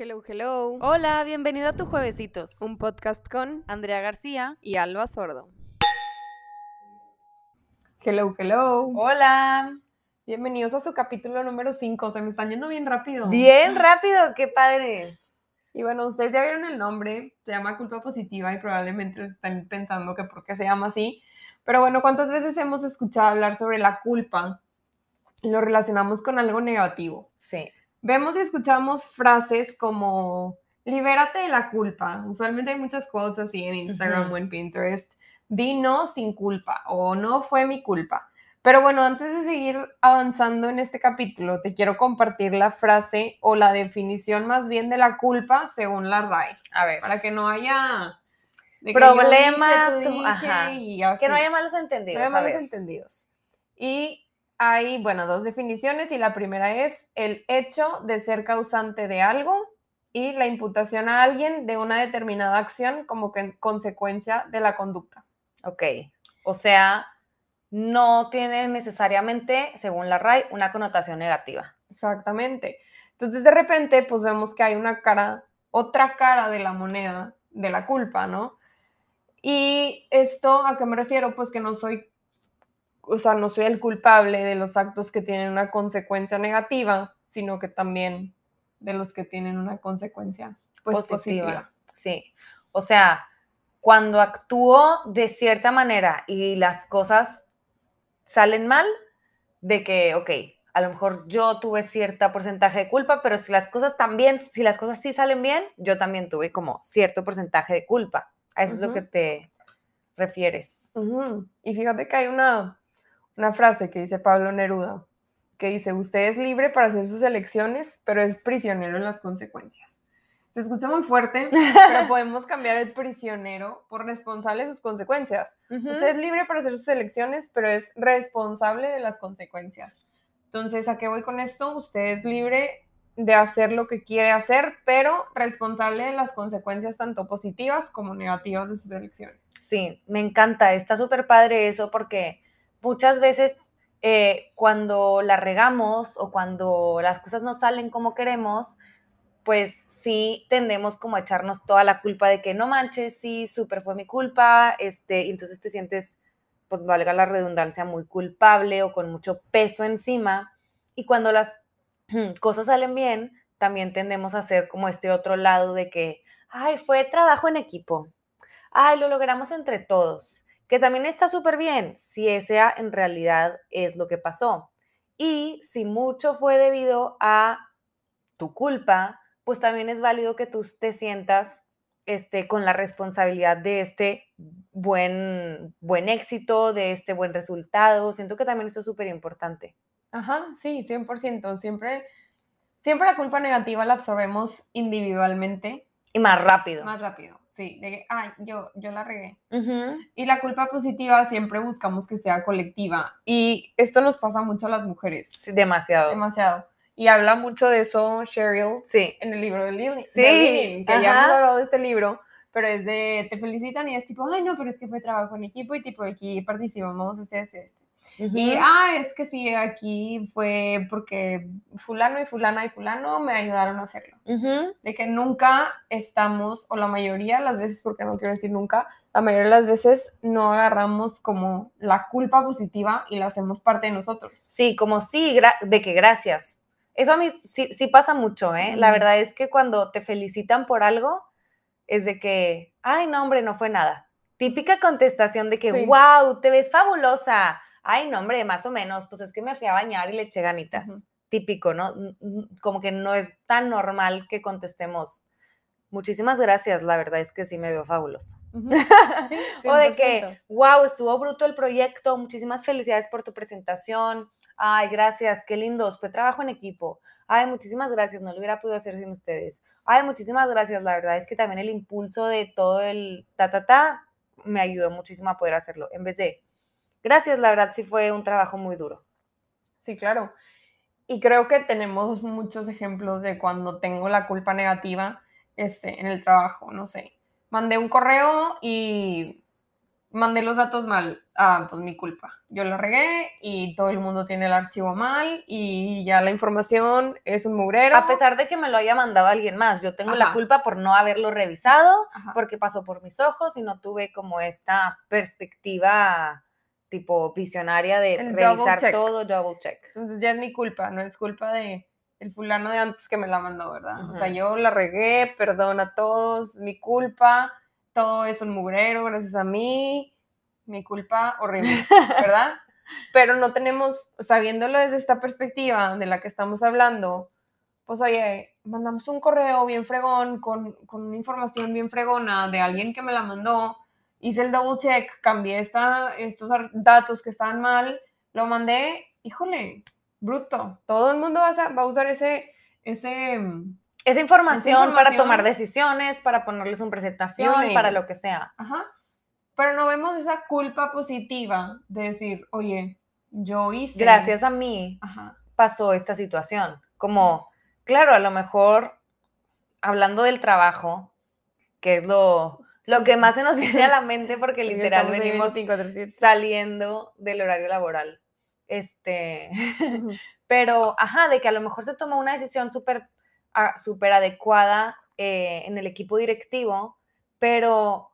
Hello, hello. Hola, bienvenido a tu Juevesitos. Un podcast con Andrea García. y Alba Sordo. Hello, hello. Hola. Bienvenidos a su capítulo número 5. Se me están yendo bien rápido. Bien rápido, qué padre. Y bueno, ustedes ya vieron el nombre. Se llama culpa positiva y probablemente están pensando que por qué se llama así. Pero bueno, ¿cuántas veces hemos escuchado hablar sobre la culpa y lo relacionamos con algo negativo? Sí. Vemos y escuchamos frases como libérate de la culpa. Usualmente hay muchas quotes así en Instagram Ujú. o en Pinterest. Di no sin culpa o no fue mi culpa. Pero bueno, antes de seguir avanzando en este capítulo, te quiero compartir la frase o la definición más bien de la culpa según la RAE, A ver. para que no haya que Problema, dije, tú ajá. y así. Que no haya malos entendidos. No hay a malos entendidos. Y hay, bueno, dos definiciones y la primera es el hecho de ser causante de algo y la imputación a alguien de una determinada acción como que en consecuencia de la conducta. Ok. O sea, no tiene necesariamente, según la RAI, una connotación negativa. Exactamente. Entonces de repente pues vemos que hay una cara, otra cara de la moneda de la culpa, ¿no? Y esto, ¿a qué me refiero? Pues que no soy, o sea, no soy el culpable de los actos que tienen una consecuencia negativa, sino que también de los que tienen una consecuencia pues, positiva. Sí. O sea, cuando actúo de cierta manera y las cosas salen mal, de que, ok, a lo mejor yo tuve cierto porcentaje de culpa, pero si las cosas también, si las cosas sí salen bien, yo también tuve como cierto porcentaje de culpa. A eso es lo que te refieres. Ujú. Y fíjate que hay una, una frase que dice Pablo Neruda, que dice, usted es libre para hacer sus elecciones, pero es prisionero en las consecuencias. Se escucha muy fuerte, pero podemos cambiar el prisionero por responsable de sus consecuencias. Usted es libre para hacer sus elecciones, pero es responsable de las consecuencias. Entonces, ¿a qué voy con esto? Usted es libre de hacer lo que quiere hacer, pero responsable de las consecuencias tanto positivas como negativas de sus elecciones. Sí, me encanta, está súper padre eso porque muchas veces eh, cuando la regamos o cuando las cosas no salen como queremos, pues sí tendemos como a echarnos toda la culpa de que no manches, sí, súper fue mi culpa, este, entonces te sientes, pues valga la redundancia, muy culpable o con mucho peso encima. Y cuando las cosas salen bien, también tendemos a hacer como este otro lado de que, ay, fue trabajo en equipo, ay, lo logramos entre todos, que también está súper bien si esa en realidad es lo que pasó. Y si mucho fue debido a tu culpa, pues también es válido que tú te sientas este, con la responsabilidad de este buen, buen éxito, de este buen resultado. Siento que también eso es súper importante. Ajá, sí, 100%. Siempre, siempre la culpa negativa la absorbemos individualmente Y más rápido. más rápido. Sí, de que, ay, yo, yo la regué. Ujú. Y la culpa positiva siempre buscamos que sea colectiva. Y esto nos pasa mucho a las mujeres. Sí, demasiado. Demasiado. Y habla mucho de eso Cheryl Sí. en el libro de Lily. Sí, de Lily, que ya ajá. hemos hablado de este libro, pero es de, te felicitan y es tipo, ay, no, pero es que fue trabajo en equipo y tipo, aquí participamos este, este, Y, ah, es que sí, aquí fue porque fulano y fulana y fulano me ayudaron a hacerlo. De que nunca estamos, o la mayoría de las veces, porque no quiero decir nunca, la mayoría de las veces no agarramos como la culpa positiva y la hacemos parte de nosotros. Sí, como sí, de que gracias. Eso a mí sí, sí pasa mucho, ¿eh? La verdad es que cuando te felicitan por algo, es de que, ay, no, hombre, no fue nada. Típica contestación de que, Sí. wow, te ves fabulosa. Ay, no, hombre, más o menos, pues es que me fui a bañar y le eché ganitas. Típico, ¿no? Como que no es tan normal que contestemos. Muchísimas gracias, la verdad es que sí me veo fabuloso. Sí, O de 100%. que, wow, estuvo bruto el proyecto, muchísimas felicidades por tu presentación. Ay, gracias, qué lindos, fue trabajo en equipo. Ay, muchísimas gracias, no lo hubiera podido hacer sin ustedes. Ay, muchísimas gracias, la verdad es que también el impulso de todo el ta, ta, ta, me ayudó muchísimo a poder hacerlo. En vez de, gracias, la verdad sí fue un trabajo muy duro. Sí, claro. Y creo que tenemos muchos ejemplos de cuando tengo la culpa negativa este, en el trabajo, no sé. Mandé un correo y mandé los datos mal. Ah, pues mi culpa. Yo lo regué y todo el mundo tiene el archivo mal y ya la información es un mugrero. A pesar de que me lo haya mandado alguien más, yo tengo la Ajá. culpa por no haberlo revisado, Ajá. porque pasó por mis ojos y no tuve como esta perspectiva tipo visionaria de El double revisar check. todo, double check. Entonces ya es mi culpa, no es culpa de el fulano de antes que me la mandó, ¿verdad? O sea, yo la regué, perdón a todos, mi culpa, todo es un mugrero gracias a mí, mi culpa horrible, ¿verdad? Pero no tenemos, o sea, viéndolo desde esta perspectiva de la que estamos hablando, pues oye, mandamos un correo bien fregón, con, con una información bien fregona de alguien que me la mandó, hice el double check, cambié esta, estos datos que estaban mal, lo mandé, híjole, bruto. Todo el mundo va a, sa- va a usar ese, ese, Esa información, para tomar decisiones, para ponerles una presentación, para lo que sea. ajá. Pero no vemos esa culpa positiva de decir, oye, yo hice. Gracias a mí Ajá. pasó esta situación. Como, claro, a lo mejor hablando del trabajo, que es lo, lo que más se nos viene a la mente porque literal venimos 24/7. saliendo del horario laboral. Este, pero, ajá, de que a lo mejor se tomó una decisión súper ah, súper adecuada eh, en el equipo directivo, pero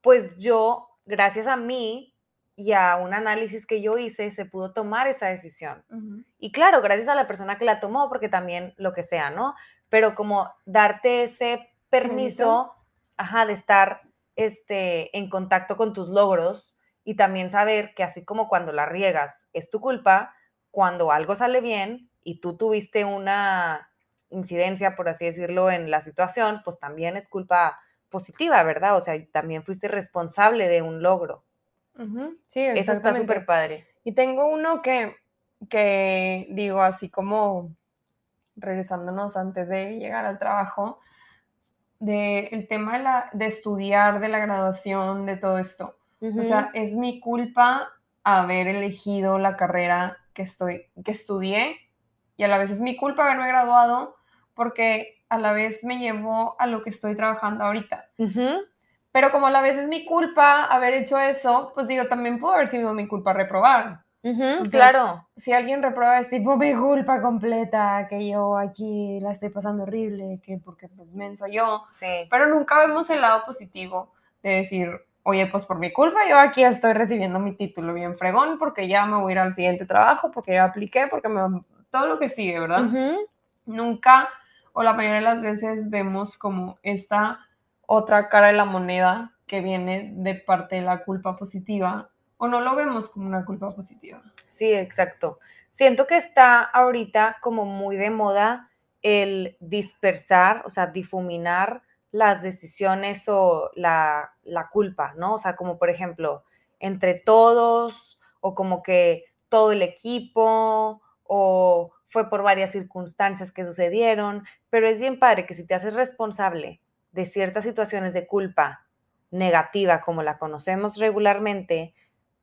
pues yo, gracias a mí y a un análisis que yo hice, se pudo tomar esa decisión. Ujú. Y claro, gracias a la persona que la tomó, porque también lo que sea, ¿no? Pero como darte ese permiso, Permiso. Ajá, de estar este, en contacto con tus logros y también saber que así como cuando la riegas es tu culpa, cuando algo sale bien y tú tuviste una incidencia, por así decirlo, en la situación, pues también es culpa positiva, ¿verdad? O sea, también fuiste responsable de un logro. Sí, Eso está súper padre. Y tengo uno que, que digo así como regresándonos antes de llegar al trabajo, de el tema de, la, de estudiar, de la graduación, de todo esto. O sea, es mi culpa haber elegido la carrera que, estoy, que estudié y a la vez es mi culpa haberme graduado porque a la vez me llevó a lo que estoy trabajando ahorita. Pero como a la vez es mi culpa haber hecho eso, pues digo, también pudo haber sido mi culpa reprobar. Entonces, claro. Si alguien reprueba es tipo mi culpa completa, que yo aquí la estoy pasando horrible, que porque pues menso yo. Sí. Pero nunca vemos el lado positivo de decir, oye, pues por mi culpa yo aquí estoy recibiendo mi título bien fregón porque ya me voy a ir al siguiente trabajo, porque ya apliqué, porque me... todo lo que sigue, ¿verdad? Nunca o la mayoría de las veces vemos como esta otra cara de la moneda que viene de parte de la culpa positiva o no lo vemos como una culpa positiva. Sí, exacto. Siento que está ahorita como muy de moda el dispersar, o sea, difuminar las decisiones o la, la culpa, ¿no? O sea, como por ejemplo, entre todos o como que todo el equipo o fue por varias circunstancias que sucedieron, pero es bien padre que si te haces responsable de ciertas situaciones de culpa negativa como la conocemos regularmente,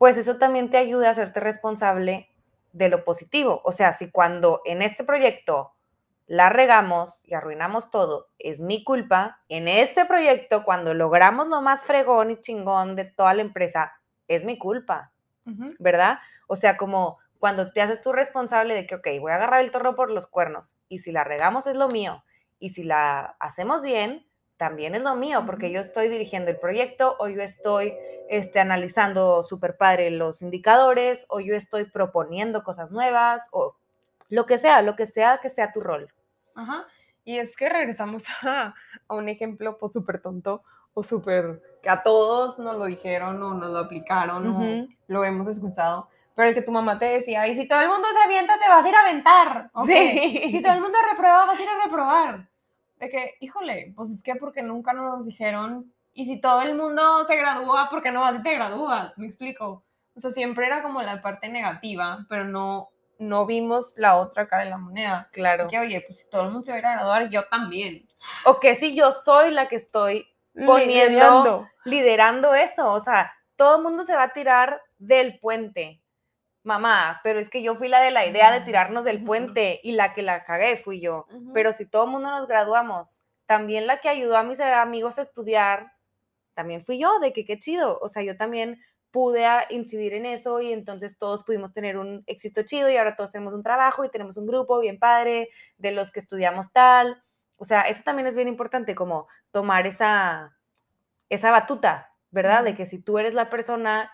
pues eso también te ayuda a hacerte responsable de lo positivo. O sea, si cuando en este proyecto la regamos y arruinamos todo, es mi culpa, en este proyecto cuando logramos lo más fregón y chingón de toda la empresa, es mi culpa. ¿verdad? O sea, como cuando te haces tú responsable de que, ok, voy a agarrar el toro por los cuernos y si la regamos es lo mío y si la hacemos bien, también es lo mío, porque yo estoy dirigiendo el proyecto o yo estoy este, analizando súper padre los indicadores o yo estoy proponiendo cosas nuevas o lo que sea, lo que sea que sea tu rol. Ajá. Y es que regresamos a, a un ejemplo pues súper tonto o súper que a todos nos lo dijeron o nos lo aplicaron Ujú. o lo hemos escuchado, pero el que tu mamá te decía, y si todo el mundo se avienta te vas a ir a aventar, ¿ok? Sí. Si todo el mundo reprueba vas a ir a reprobar. De que, híjole, pues es que porque nunca nos dijeron, y si todo el mundo se gradúa, ¿por qué no vas y te gradúas? Me explico. O sea, siempre era como la parte negativa, pero no, no vimos la otra cara de la moneda. Claro. Que, oye, pues si todo el mundo se va a ir a graduar, yo también. O que si yo soy la que estoy Poniendo- Liderando. liderando eso, o sea, todo el mundo se va a tirar del puente. Mamá, pero es que yo fui la de la idea de tirarnos del puente y la que la cagué fui yo. Pero si todo el mundo nos graduamos, también la que ayudó a mis amigos a estudiar también fui yo, de que qué chido, o sea, yo también pude incidir en eso y entonces todos pudimos tener un éxito chido y ahora todos tenemos un trabajo y tenemos un grupo bien padre de los que estudiamos tal. O sea, eso también es bien importante, como tomar esa, esa batuta, ¿verdad? De que si tú eres la persona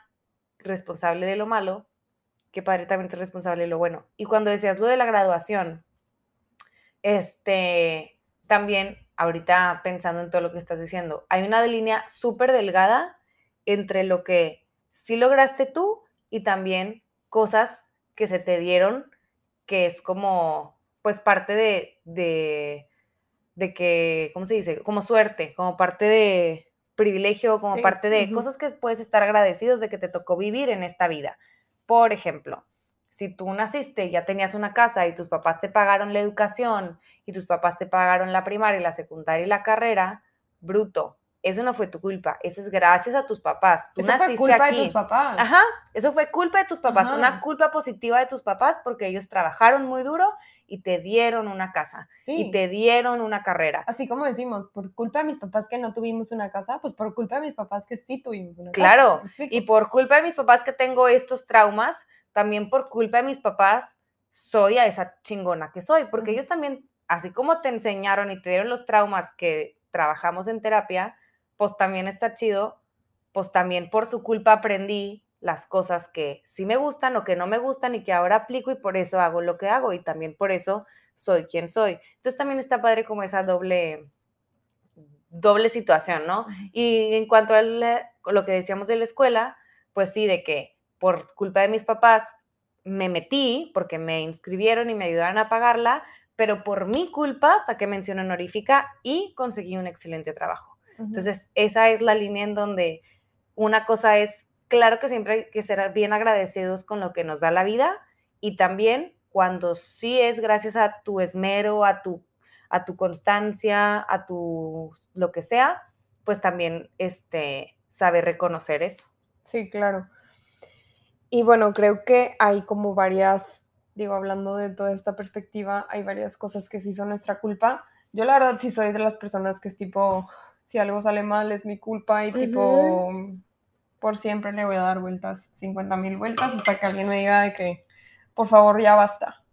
responsable de lo malo, que padre también es responsable de lo bueno. Y cuando decías lo de la graduación, este, también ahorita pensando en todo lo que estás diciendo, hay una línea súper delgada entre lo que sí lograste tú y también cosas que se te dieron, que es como, pues parte de, de, de que, ¿cómo se dice? Como suerte, como parte de privilegio, como parte de cosas que puedes estar agradecidos de que te tocó vivir en esta vida. Por ejemplo, si tú naciste y ya tenías una casa y tus papás te pagaron la educación y tus papás te pagaron la primaria, la secundaria y la carrera, bruto, eso no fue tu culpa, eso es gracias a tus papás. Tú eso fue culpa de tus papás. Ajá, eso fue culpa de tus papás, una culpa positiva de tus papás porque ellos trabajaron muy duro y te dieron una casa y te dieron una carrera. Así como decimos, por culpa de mis papás que no tuvimos una casa, pues por culpa de mis papás que sí tuvimos una casa. Claro, y por culpa de mis papás que tengo estos traumas, también por culpa de mis papás soy a esa chingona que soy, porque ellos también, así como te enseñaron y te dieron los traumas que trabajamos en terapia, pues también está chido, pues también por su culpa aprendí las cosas que sí me gustan o que no me gustan y que ahora aplico y por eso hago lo que hago y también por eso soy quien soy. Entonces también está padre como esa doble doble situación, ¿no? Y en cuanto a lo que decíamos de la escuela, pues sí, de que por culpa de mis papás me metí porque me inscribieron y me ayudaron a pagarla, pero por mi culpa saqué mención honorífica y conseguí un excelente trabajo. Entonces, esa es la línea en donde una cosa es, claro que siempre hay que ser bien agradecidos con lo que nos da la vida y también cuando sí es gracias a tu esmero, a tu, a tu constancia, a tu lo que sea, pues también este, saber reconocer eso. Sí, claro. Y bueno, creo que hay como varias, digo, hablando de toda esta perspectiva, hay varias cosas que sí son nuestra culpa. Yo la verdad sí soy de las personas que es tipo, si algo sale mal es mi culpa y tipo, por siempre le voy a dar vueltas, 50 mil vueltas, hasta que alguien me diga de que, por favor, ya basta.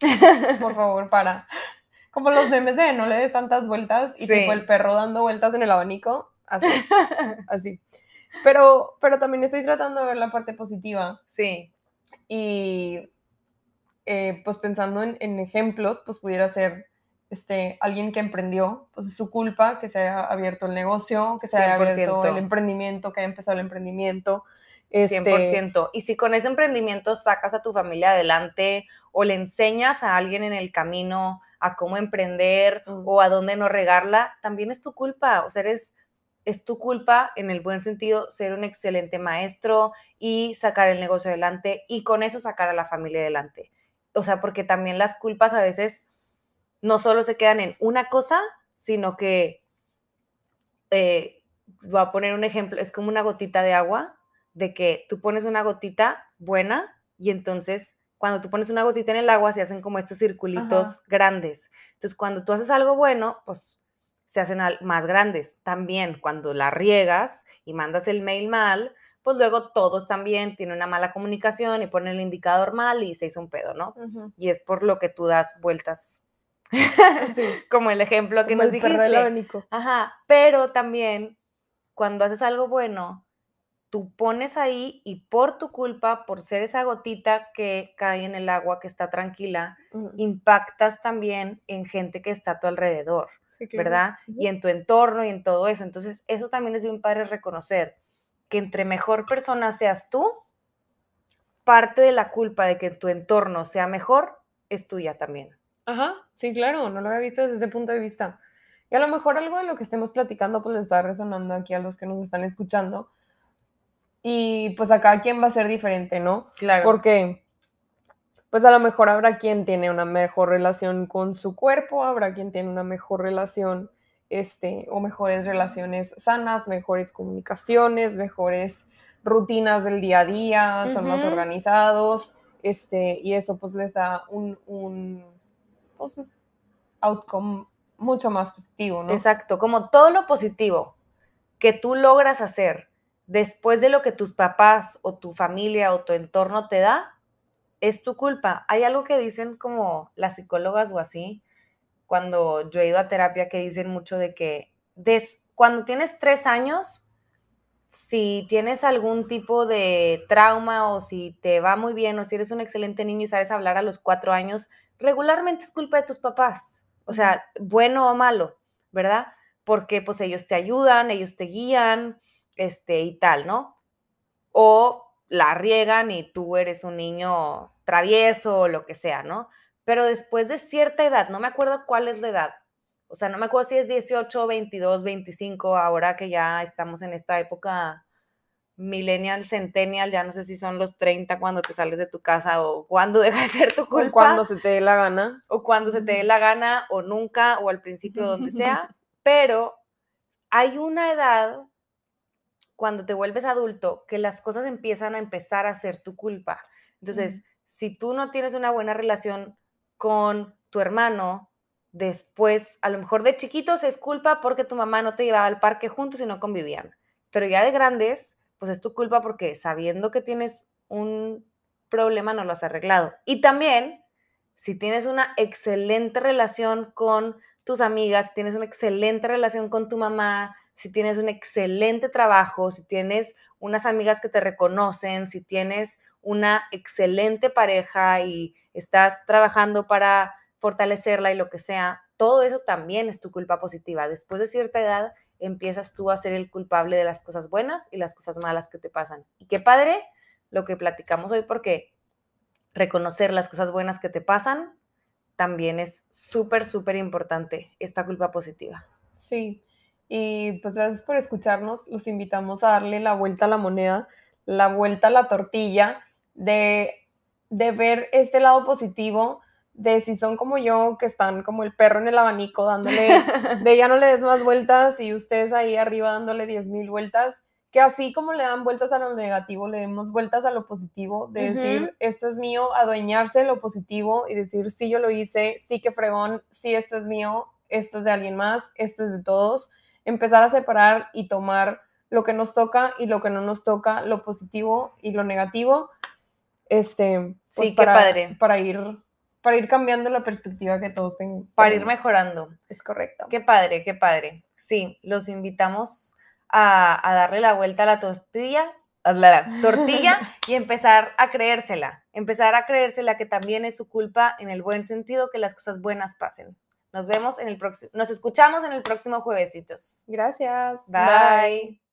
por favor, para. Como los memes de no le des tantas vueltas y tipo el perro dando vueltas en el abanico, así, así. Pero, pero también estoy tratando de ver la parte positiva. Sí. Y eh, pues pensando en, en, ejemplos, pues pudiera ser este, alguien que emprendió, pues es su culpa que se haya abierto el negocio, que se haya abierto el emprendimiento, que haya empezado el emprendimiento. 100%. Este y si con ese emprendimiento sacas a tu familia adelante o le enseñas a alguien en el camino a cómo emprender mm. o a dónde no regarla, también es tu culpa. O sea, eres, es tu culpa en el buen sentido ser un excelente maestro y sacar el negocio adelante y con eso sacar a la familia adelante. O sea, porque también las culpas a veces no solo se quedan en una cosa, sino que, eh, voy a poner un ejemplo, es como una gotita de agua, de que tú pones una gotita buena y entonces cuando tú pones una gotita en el agua se hacen como estos circulitos grandes. Entonces cuando tú haces algo bueno, pues se hacen más grandes. También cuando la riegas y mandas el mail mal, pues luego todos también tienen una mala comunicación y ponen el indicador mal y se hizo un pedo, ¿no? Y es por lo que tú das vueltas Como el ejemplo que nos dijiste. Ajá, pero también cuando haces algo bueno, tú pones ahí y por tu culpa, por ser esa gotita que cae en el agua, que está tranquila, impactas también en gente que está a tu alrededor, ¿verdad? Y en tu entorno y en todo eso. Entonces, eso también es bien padre reconocer que entre mejor persona seas tú, parte de la culpa de que tu entorno sea mejor es tuya también. Ajá, sí, claro, no lo había visto desde ese punto de vista. Y a lo mejor algo de lo que estemos platicando pues le está resonando aquí a los que nos están escuchando. Y pues a cada quien va a ser diferente, ¿no? Claro. Porque pues a lo mejor habrá quien tiene una mejor relación con su cuerpo, habrá quien tiene una mejor relación, este, o mejores relaciones sanas, mejores comunicaciones, mejores rutinas del día a día, son más organizados, este, y eso pues les da un pues, outcome mucho más positivo, ¿no? Exacto, como todo lo positivo que tú logras hacer después de lo que tus papás o tu familia o tu entorno te da, es tu culpa. Hay algo que dicen como las psicólogas o así, cuando yo he ido a terapia, que dicen mucho de que des, cuando tienes tres años, si tienes algún tipo de trauma o si te va muy bien o si eres un excelente niño y sabes hablar a los cuatro años, regularmente es culpa de tus papás. O sea, bueno o malo, ¿verdad? Porque pues ellos te ayudan, ellos te guían, este y tal, ¿no? O la riegan y tú eres un niño travieso o lo que sea, ¿no? Pero después de cierta edad, no me acuerdo cuál es la edad, o sea, no me acuerdo si es 18, 22, 25, ahora que ya estamos en esta época millennial, centennial, ya no sé si son los 30 cuando te sales de tu casa o cuando deja de ser tu culpa. O cuando se te dé la gana. O cuando se te dé la gana o nunca o al principio, donde sea. Pero hay una edad cuando te vuelves adulto que las cosas empiezan a empezar a ser tu culpa. Entonces, si tú no tienes una buena relación con tu hermano, después, a lo mejor de chiquitos es culpa porque tu mamá no te llevaba al parque juntos y no convivían. Pero ya de grandes, pues es tu culpa porque sabiendo que tienes un problema no lo has arreglado. Y también, si tienes una excelente relación con tus amigas, si tienes una excelente relación con tu mamá, si tienes un excelente trabajo, si tienes unas amigas que te reconocen, si tienes una excelente pareja y estás trabajando para fortalecerla y lo que sea, todo eso también es tu culpa positiva. Después de cierta edad empiezas tú a ser el culpable de las cosas buenas y las cosas malas que te pasan. Y qué padre lo que platicamos hoy porque reconocer las cosas buenas que te pasan también es súper, súper importante, esta culpa positiva. Sí, y pues gracias por escucharnos. Los invitamos a darle la vuelta a la moneda, la vuelta a la tortilla, de, de ver este lado positivo de si son como yo, que están como el perro en el abanico dándole, de ya no le des más vueltas y ustedes ahí arriba dándole 10 mil vueltas, que así como le dan vueltas a lo negativo, le demos vueltas a lo positivo, de decir, esto es mío, adueñarse de lo positivo y decir, sí, yo lo hice, sí que fregón, sí, esto es mío, esto es de alguien más, esto es de todos, empezar a separar y tomar lo que nos toca y lo que no nos toca, lo positivo y lo negativo, este, pues sí, para, padre. para ir para ir cambiando la perspectiva que todos tengan. Para ir mejorando. Es correcto. Qué padre, qué padre. Sí, los invitamos a, darle la vuelta a la tortilla, a la tortilla y empezar a creérsela. Empezar a creérsela que también es su culpa en el buen sentido que las cosas buenas pasen. Nos vemos en el próximo, nos escuchamos en el próximo juevesitos. Gracias. Bye.